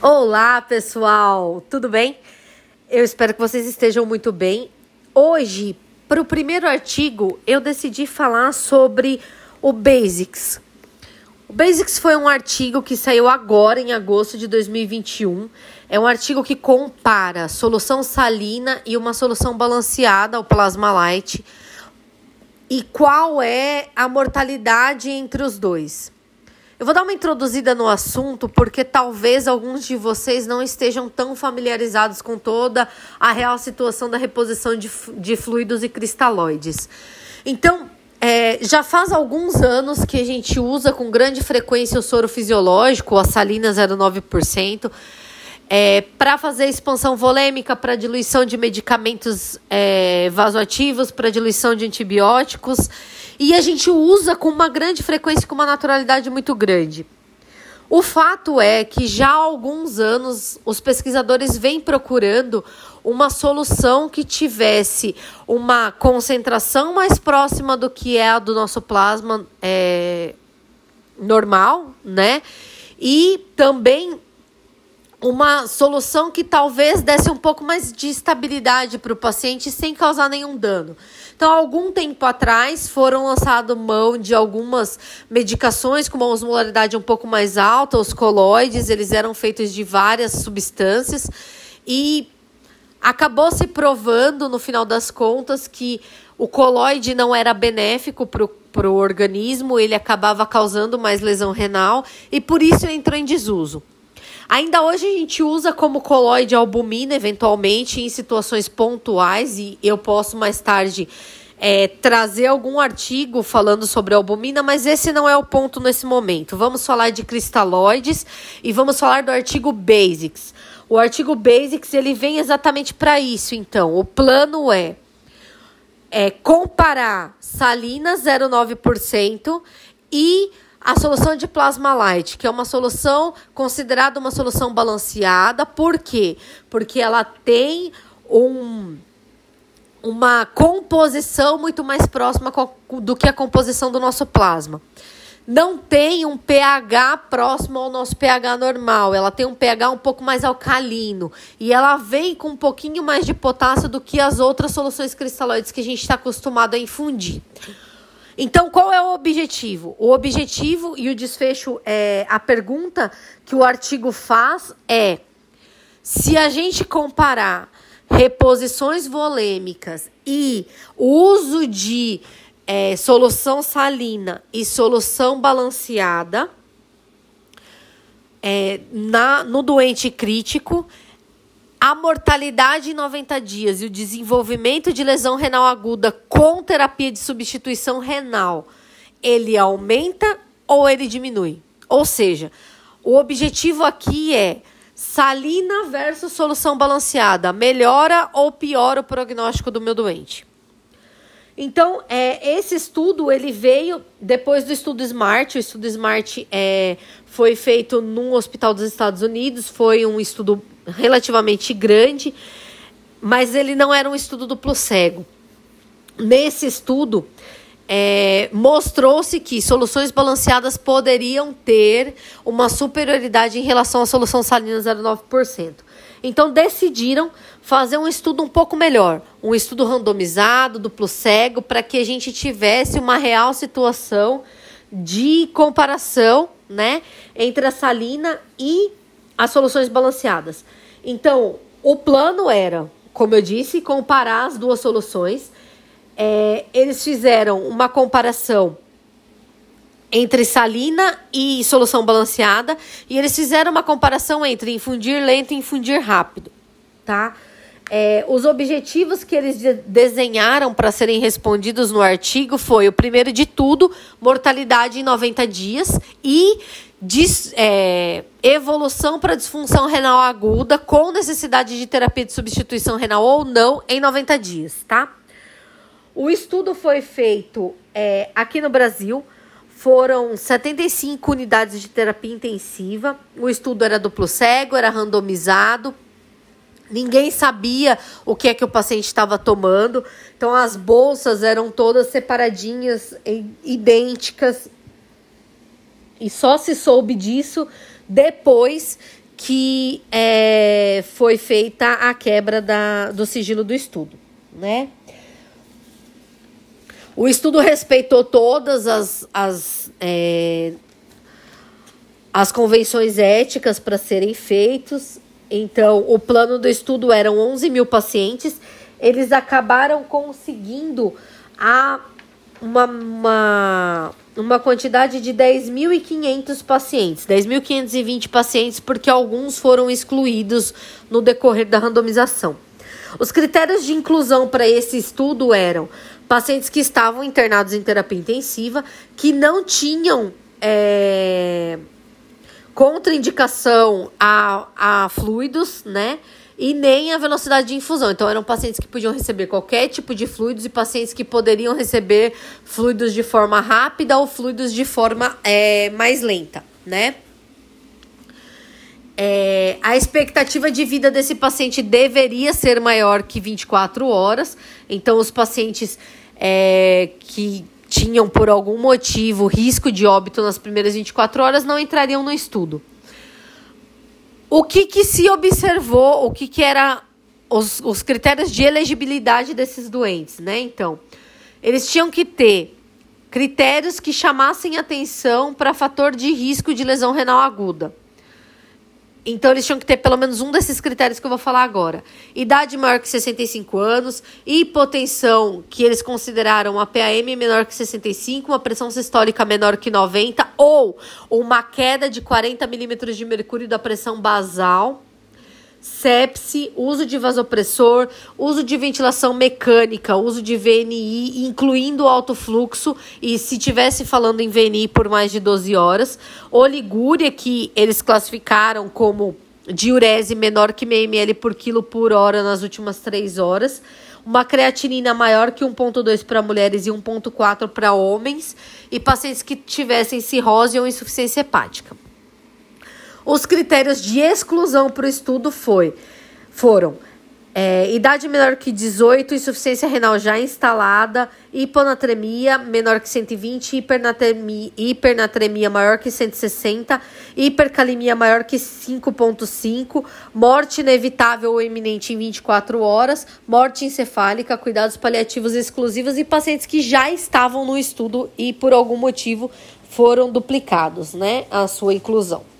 Olá, pessoal, tudo bem? Eu espero que vocês estejam muito bem. Hoje, para o primeiro artigo, eu decidi falar sobre o Basics. O Basics foi um artigo que saiu agora, em agosto de 2021. É um artigo que compara solução salina e uma solução balanceada, o Plasma Light, e qual é a mortalidade entre os dois. Eu vou dar uma introduzida no assunto porque talvez alguns de vocês não estejam tão familiarizados com toda a real situação da reposição de, de fluidos e cristalóides. Então, é, já faz alguns anos que a gente usa com grande frequência o soro fisiológico, a salina 0,9% é, para fazer expansão volêmica, para diluição de medicamentos é, vasoativos, para diluição de antibióticos. E a gente usa com uma grande frequência, com uma naturalidade muito grande. O fato é que já há alguns anos os pesquisadores vêm procurando uma solução que tivesse uma concentração mais próxima do que é a do nosso plasma é, normal, né? E também uma solução que talvez desse um pouco mais de estabilidade para o paciente sem causar nenhum dano. Então, algum tempo atrás, foram lançadas mão de algumas medicações com uma osmolaridade um pouco mais alta, os coloides, eles eram feitos de várias substâncias e acabou se provando, no final das contas, que o coloide não era benéfico para o organismo, ele acabava causando mais lesão renal e por isso entrou em desuso. Ainda hoje a gente usa como coloide albumina, eventualmente, em situações pontuais, e eu posso mais tarde é, trazer algum artigo falando sobre albumina, mas esse não é o ponto nesse momento. Vamos falar de cristalóides e vamos falar do artigo Basics. O artigo Basics ele vem exatamente para isso, então. O plano é, é comparar salina 0,9% e a solução de plasma light, que é uma solução considerada uma solução balanceada, por quê? Porque ela tem um, uma composição muito mais próxima do que a composição do nosso plasma. Não tem um pH próximo ao nosso pH normal, ela tem um pH um pouco mais alcalino e ela vem com um pouquinho mais de potássio do que as outras soluções cristalóides que a gente está acostumado a infundir. Então, qual é o objetivo? O objetivo e o desfecho, é, a pergunta que o artigo faz é: se a gente comparar reposições volêmicas e o uso de é, solução salina e solução balanceada é, na, no doente crítico, a mortalidade em 90 dias e o desenvolvimento de lesão renal aguda com terapia de substituição renal, ele aumenta ou ele diminui? Ou seja, o objetivo aqui é salina versus solução balanceada, melhora ou piora o prognóstico do meu doente? Então, é, esse estudo ele veio depois do estudo SMART. O estudo SMART é, foi feito num hospital dos Estados Unidos, foi um estudo relativamente grande, mas ele não era um estudo duplo cego. Nesse estudo, é, mostrou-se que soluções balanceadas poderiam ter uma superioridade em relação à solução salina 0,9%. Então decidiram fazer um estudo um pouco melhor, um estudo randomizado, duplo cego, para que a gente tivesse uma real situação de comparação, né, entre a salina e as soluções balanceadas. Então, o plano era, como eu disse, comparar as duas soluções. É, eles fizeram uma comparação entre salina e solução balanceada e eles fizeram uma comparação entre infundir lento e infundir rápido, tá? É, os objetivos que eles de desenharam para serem respondidos no artigo foi o primeiro de tudo, mortalidade em 90 dias e dis, é, evolução para disfunção renal aguda com necessidade de terapia de substituição renal ou não em 90 dias, tá? O estudo foi feito é, aqui no Brasil, foram 75 unidades de terapia intensiva. O estudo era duplo cego, era randomizado. Ninguém sabia o que é que o paciente estava tomando. Então as bolsas eram todas separadinhas, idênticas. E só se soube disso depois que é, foi feita a quebra da, do sigilo do estudo, né? O estudo respeitou todas as, as, é, as convenções éticas para serem feitos. Então, o plano do estudo eram 11 mil pacientes. Eles acabaram conseguindo a uma, uma, uma quantidade de 10.500 pacientes, 10.520 pacientes, porque alguns foram excluídos no decorrer da randomização. Os critérios de inclusão para esse estudo eram pacientes que estavam internados em terapia intensiva, que não tinham é, contraindicação a, a fluidos, né? E nem a velocidade de infusão. Então, eram pacientes que podiam receber qualquer tipo de fluidos e pacientes que poderiam receber fluidos de forma rápida ou fluidos de forma é, mais lenta, né? É, a expectativa de vida desse paciente deveria ser maior que 24 horas. Então, os pacientes é, que tinham, por algum motivo, risco de óbito nas primeiras 24 horas não entrariam no estudo. O que, que se observou, o que, que era os, os critérios de elegibilidade desses doentes, né? Então, eles tinham que ter critérios que chamassem atenção para fator de risco de lesão renal aguda. Então, eles tinham que ter pelo menos um desses critérios que eu vou falar agora. Idade maior que 65 anos, hipotensão, que eles consideraram uma PAM menor que 65, uma pressão sistólica menor que 90, ou uma queda de 40 milímetros de mercúrio da pressão basal sepse, uso de vasopressor, uso de ventilação mecânica, uso de VNI, incluindo alto fluxo, e se tivesse falando em VNI por mais de 12 horas, oligúria, que eles classificaram como diurese menor que meio ml por quilo por hora nas últimas 3 horas, uma creatinina maior que 1,2 para mulheres e 1,4 para homens, e pacientes que tivessem cirrose ou insuficiência hepática. Os critérios de exclusão para o estudo foi, foram é, idade menor que 18, insuficiência renal já instalada, hiponatremia menor que 120, hipernatremia, hipernatremia maior que 160, hipercalemia maior que 5,5, morte inevitável ou iminente em 24 horas, morte encefálica, cuidados paliativos exclusivos e pacientes que já estavam no estudo e por algum motivo foram duplicados, né, a sua inclusão.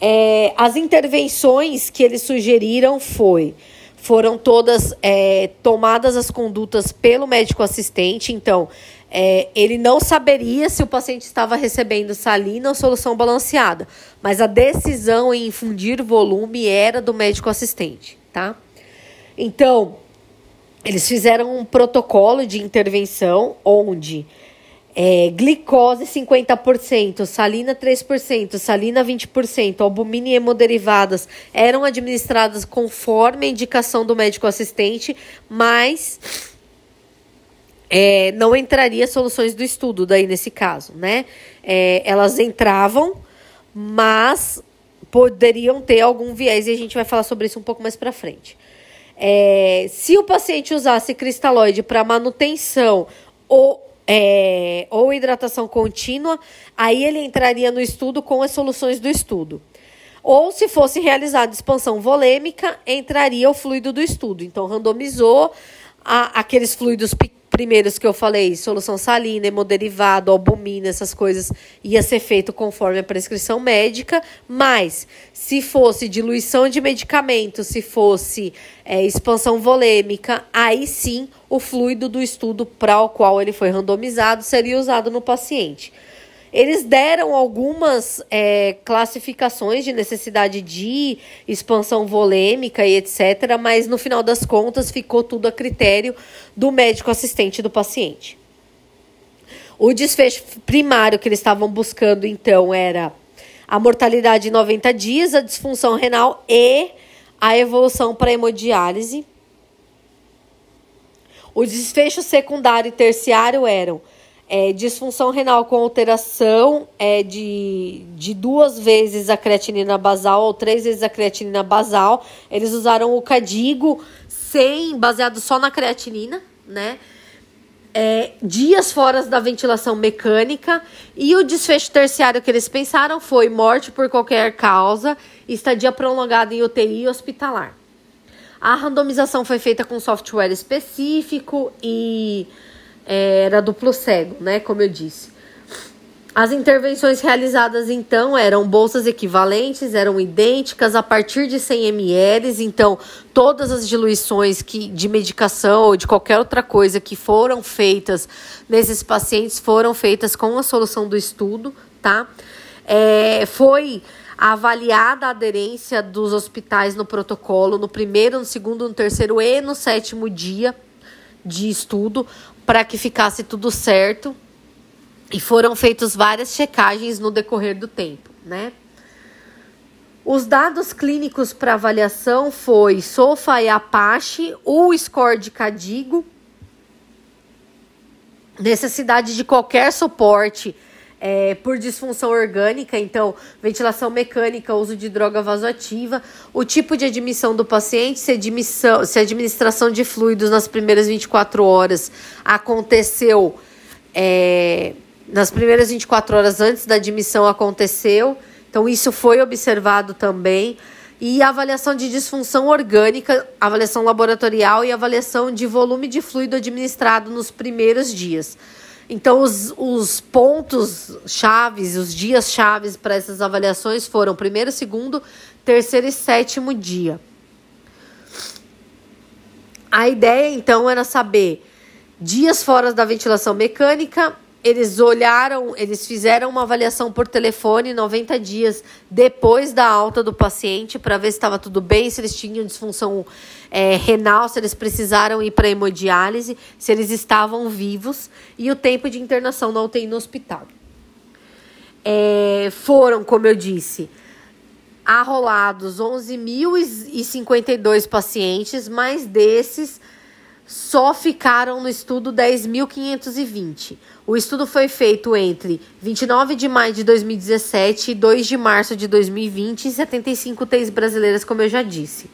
É, as intervenções que eles sugeriram foi foram todas é, tomadas as condutas pelo médico assistente. Então, é, ele não saberia se o paciente estava recebendo salina ou solução balanceada, mas a decisão em infundir volume era do médico assistente, tá? Então, eles fizeram um protocolo de intervenção onde é, glicose 50%, salina 3%, salina 20%, albumina e hemoderivadas eram administradas conforme a indicação do médico assistente, mas é, não entraria soluções do estudo daí nesse caso, né? É, elas entravam, mas poderiam ter algum viés e a gente vai falar sobre isso um pouco mais para frente. É, se o paciente usasse cristalóide para manutenção ou é, ou hidratação contínua, aí ele entraria no estudo com as soluções do estudo. Ou se fosse realizada expansão volêmica, entraria o fluido do estudo. Então, randomizou a, aqueles fluidos pequenos primeiros que eu falei, solução salina, hemoderivado, albumina, essas coisas, ia ser feito conforme a prescrição médica, mas se fosse diluição de medicamento, se fosse é, expansão volêmica, aí sim o fluido do estudo para o qual ele foi randomizado seria usado no paciente. Eles deram algumas é, classificações de necessidade de expansão volêmica e etc., mas no final das contas ficou tudo a critério do médico assistente do paciente. O desfecho primário que eles estavam buscando, então, era a mortalidade em 90 dias, a disfunção renal e a evolução para hemodiálise. O desfecho secundário e terciário eram é, disfunção renal com alteração é, de, de duas vezes a creatinina basal ou três vezes a creatinina basal. Eles usaram o cadigo sem, baseado só na creatinina, né? é, dias fora da ventilação mecânica e o desfecho terciário que eles pensaram foi morte por qualquer causa, estadia prolongada em UTI hospitalar. A randomização foi feita com software específico e era duplo cego, né? Como eu disse. As intervenções realizadas então eram bolsas equivalentes, eram idênticas a partir de 100 ml, então todas as diluições que, de medicação ou de qualquer outra coisa que foram feitas nesses pacientes foram feitas com a solução do estudo, tá? É, foi avaliada a aderência dos hospitais no protocolo no primeiro, no segundo, no terceiro e no sétimo dia de estudo para que ficasse tudo certo, e foram feitas várias checagens no decorrer do tempo, né? Os dados clínicos para avaliação foi SOFA e Apache, o score de Cadigo, necessidade de qualquer suporte é, por disfunção orgânica, então ventilação mecânica, uso de droga vasoativa, o tipo de admissão do paciente, se, admissão, se a administração de fluidos nas primeiras 24 horas aconteceu é, nas primeiras 24 horas antes da admissão aconteceu. Então, isso foi observado também. E avaliação de disfunção orgânica, avaliação laboratorial e avaliação de volume de fluido administrado nos primeiros dias. Então, os, os pontos chaves, os dias chaves para essas avaliações foram primeiro, segundo, terceiro e sétimo dia. A ideia, então, era saber dias fora da ventilação mecânica, eles olharam, eles fizeram uma avaliação por telefone 90 dias depois da alta do paciente para ver se estava tudo bem, se eles tinham disfunção é, renal, se eles precisaram ir para hemodiálise, se eles estavam vivos e o tempo de internação na UTI no hospital. É, foram, como eu disse, arrolados 11.052 pacientes, mas desses só ficaram no estudo 10.520. O estudo foi feito entre 29 de maio de 2017 e 2 de março de 2020 em 75 UTIs brasileiras, como eu já disse.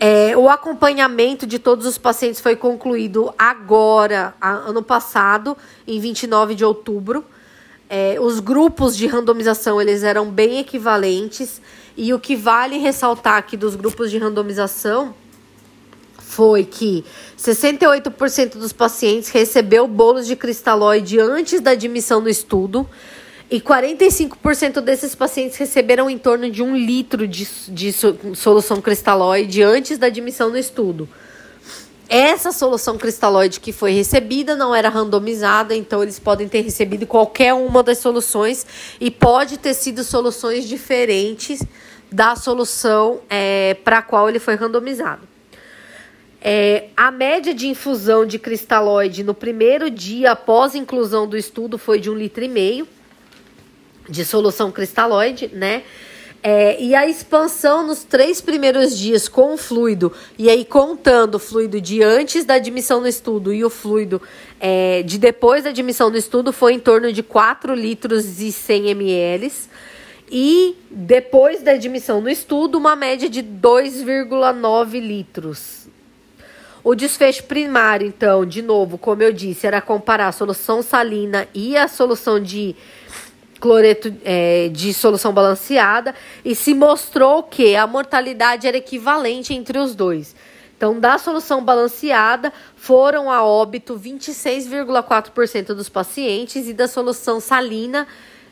É, o acompanhamento de todos os pacientes foi concluído agora, ano passado, em 29 de outubro. É, os grupos de randomização eles eram bem equivalentes e o que vale ressaltar aqui dos grupos de randomização foi que 68% dos pacientes recebeu bolos de cristalóide antes da admissão no estudo e 45% desses pacientes receberam em torno de um litro de, de solução cristalóide antes da admissão no estudo. Essa solução cristalóide que foi recebida não era randomizada, então eles podem ter recebido qualquer uma das soluções e pode ter sido soluções diferentes da solução é, para a qual ele foi randomizado. É, a média de infusão de cristalóide no primeiro dia após inclusão do estudo foi de um litro e meio de solução cristalóide, né? É, e a expansão nos três primeiros dias com o fluido, e aí contando o fluido de antes da admissão no estudo e o fluido é, de depois da admissão no estudo, foi em torno de 4 litros e 100 ml. E depois da admissão no estudo, uma média de 2,9 litros. O desfecho primário, então, de novo, como eu disse, era comparar a solução salina e a solução de cloreto é, de solução balanceada e se mostrou que a mortalidade era equivalente entre os dois. Então, da solução balanceada, foram a óbito 26,4% dos pacientes e da solução salina,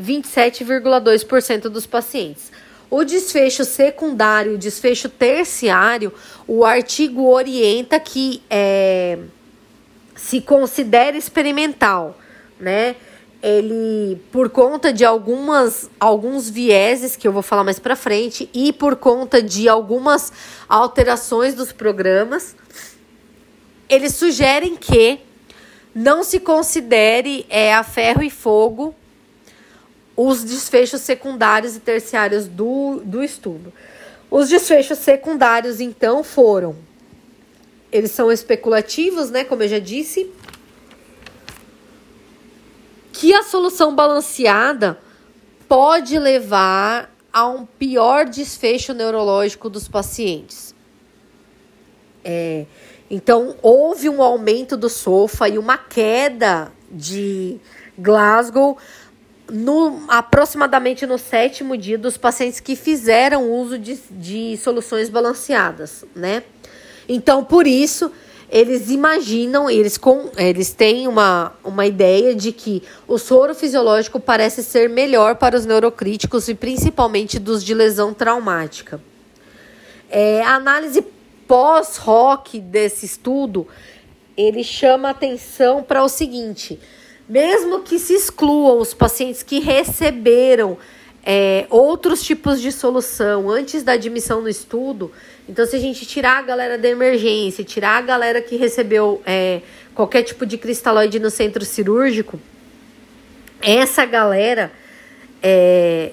27,2% dos pacientes. O desfecho secundário, o desfecho terciário, o artigo orienta que é, se considere experimental, né? Ele, por conta de algumas, alguns vieses que eu vou falar mais para frente e por conta de algumas alterações dos programas, eles sugerem que não se considere é, a ferro e fogo os desfechos secundários e terciários do, do estudo. Os desfechos secundários, então, foram. Eles são especulativos, né? Como eu já disse. Que a solução balanceada pode levar a um pior desfecho neurológico dos pacientes. É, Então, houve um aumento do SOFA e uma queda de Glasgow no, aproximadamente no sétimo dia dos pacientes que fizeram uso de, de soluções balanceadas, né? Então, por isso, eles imaginam, eles, com, eles têm uma, uma ideia de que o soro fisiológico parece ser melhor para os neurocríticos e principalmente dos de lesão traumática. É, a análise pós-rock desse estudo, ele chama atenção para o seguinte: mesmo que se excluam os pacientes que receberam é, outros tipos de solução antes da admissão no estudo, então se a gente tirar a galera da emergência, tirar a galera que recebeu é, qualquer tipo de cristalóide no centro cirúrgico, essa galera é,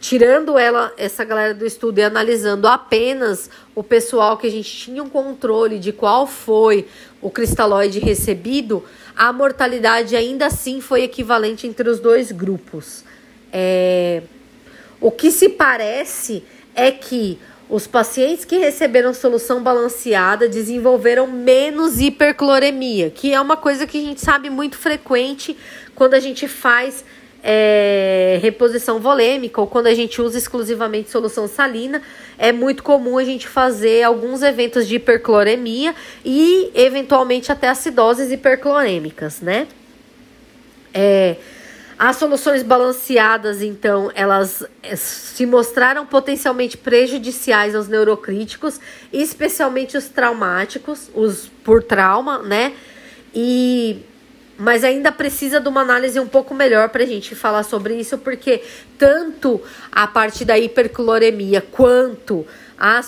tirando ela, essa galera do estudo e analisando apenas o pessoal que a gente tinha um controle de qual foi o cristalóide recebido, a mortalidade ainda assim foi equivalente entre os dois grupos. É, o que se parece é que os pacientes que receberam solução balanceada desenvolveram menos hipercloremia, que é uma coisa que a gente sabe muito frequente quando a gente faz é, reposição volêmica ou quando a gente usa exclusivamente solução salina, é muito comum a gente fazer alguns eventos de hipercloremia e eventualmente até acidoses hiperclorêmicas, né? É, as soluções balanceadas, então, elas é, se mostraram potencialmente prejudiciais aos neurocríticos, especialmente os traumáticos, os por trauma, né? E mas ainda precisa de uma análise um pouco melhor para a gente falar sobre isso, porque tanto a parte da hipercloremia quanto a,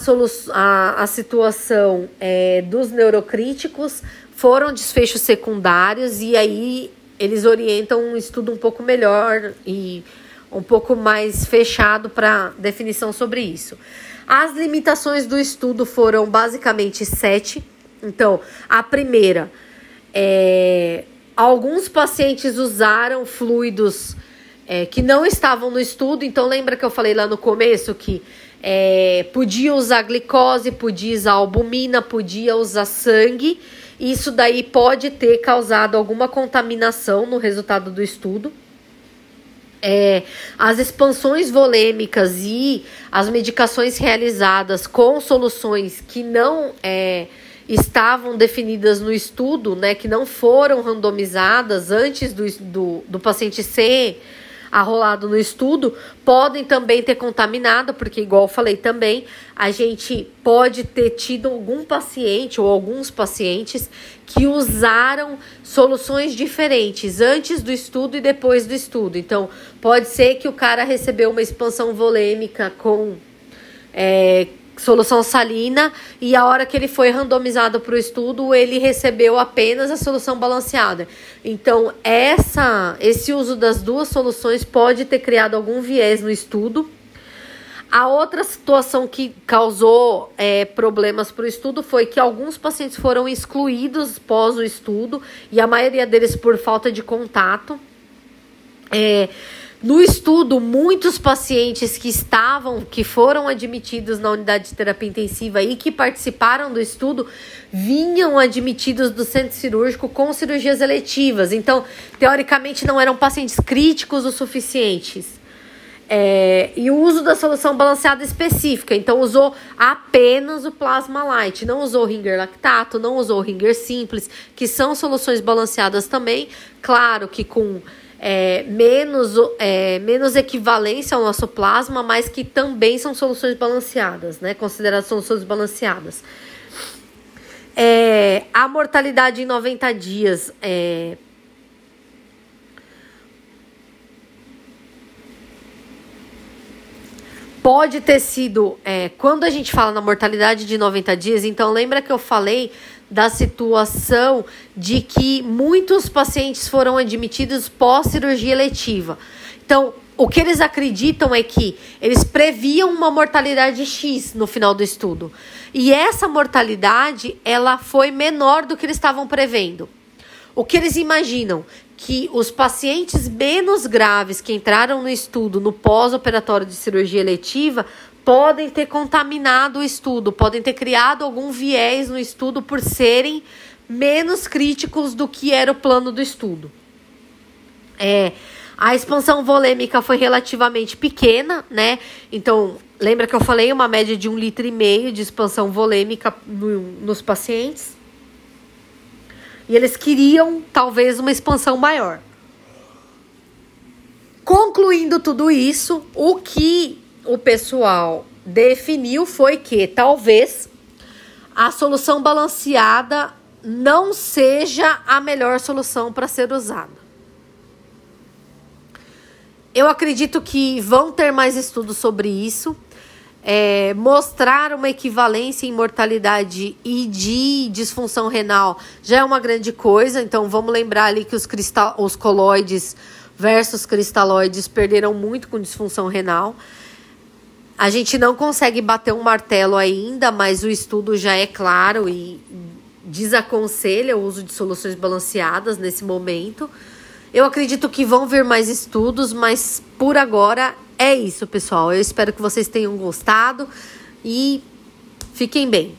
a, a situação é, dos neurocríticos foram desfechos secundários e aí eles orientam um estudo um pouco melhor e um pouco mais fechado para definição sobre isso. As limitações do estudo foram basicamente sete. Então, a primeira é Alguns pacientes usaram fluidos é, que não estavam no estudo, então lembra que eu falei lá no começo que é, podia usar glicose, podia usar albumina, podia usar sangue. Isso daí pode ter causado alguma contaminação no resultado do estudo. É, as expansões volêmicas e as medicações realizadas com soluções que não é, estavam definidas no estudo, né, que não foram randomizadas antes do, do, do paciente ser arrolado no estudo, podem também ter contaminado, porque, igual eu falei também, a gente pode ter tido algum paciente ou alguns pacientes que usaram soluções diferentes antes do estudo e depois do estudo. Então, pode ser que o cara recebeu uma expansão volêmica com. É, solução salina e a hora que ele foi randomizado para o estudo, ele recebeu apenas a solução balanceada. Então, essa, esse uso das duas soluções pode ter criado algum viés no estudo. A outra situação que causou é, problemas para o estudo foi que alguns pacientes foram excluídos pós o estudo e a maioria deles por falta de contato. É, no estudo, muitos pacientes que estavam, que foram admitidos na unidade de terapia intensiva e que participaram do estudo, vinham admitidos do centro cirúrgico com cirurgias eletivas. Então, teoricamente, não eram pacientes críticos o suficientes. É, e o uso da solução balanceada específica. Então, usou apenas o plasma light, não usou ringer lactato, não usou ringer simples, que são soluções balanceadas também. Claro que com é, menos, é, menos equivalência ao nosso plasma, mas que também são soluções balanceadas, né? Consideradas soluções balanceadas. É, a mortalidade em 90 dias é, pode ter sido. É, quando a gente fala na mortalidade de 90 dias, então lembra que eu falei da situação de que muitos pacientes foram admitidos pós cirurgia letiva. Então, o que eles acreditam é que eles previam uma mortalidade X no final do estudo. E essa mortalidade, ela foi menor do que eles estavam prevendo. O que eles imaginam? Que os pacientes menos graves que entraram no estudo no pós-operatório de cirurgia eletiva podem ter contaminado o estudo, podem ter criado algum viés no estudo por serem menos críticos do que era o plano do estudo. É, a expansão volêmica foi relativamente pequena, né? Então, lembra que eu falei uma média de um litro e meio de expansão volêmica no, nos pacientes? E eles queriam talvez uma expansão maior. Concluindo tudo isso, o que o pessoal definiu foi que talvez a solução balanceada não seja a melhor solução para ser usada. Eu acredito que vão ter mais estudos sobre isso é, mostrar uma equivalência em mortalidade e de disfunção renal já é uma grande coisa. Então vamos lembrar ali que os, cristal, os coloides versus cristalóides perderam muito com disfunção renal. A gente não consegue bater um martelo ainda, mas o estudo já é claro e desaconselha o uso de soluções balanceadas nesse momento. Eu acredito que vão vir mais estudos, mas por agora é isso, pessoal. Eu espero que vocês tenham gostado e fiquem bem.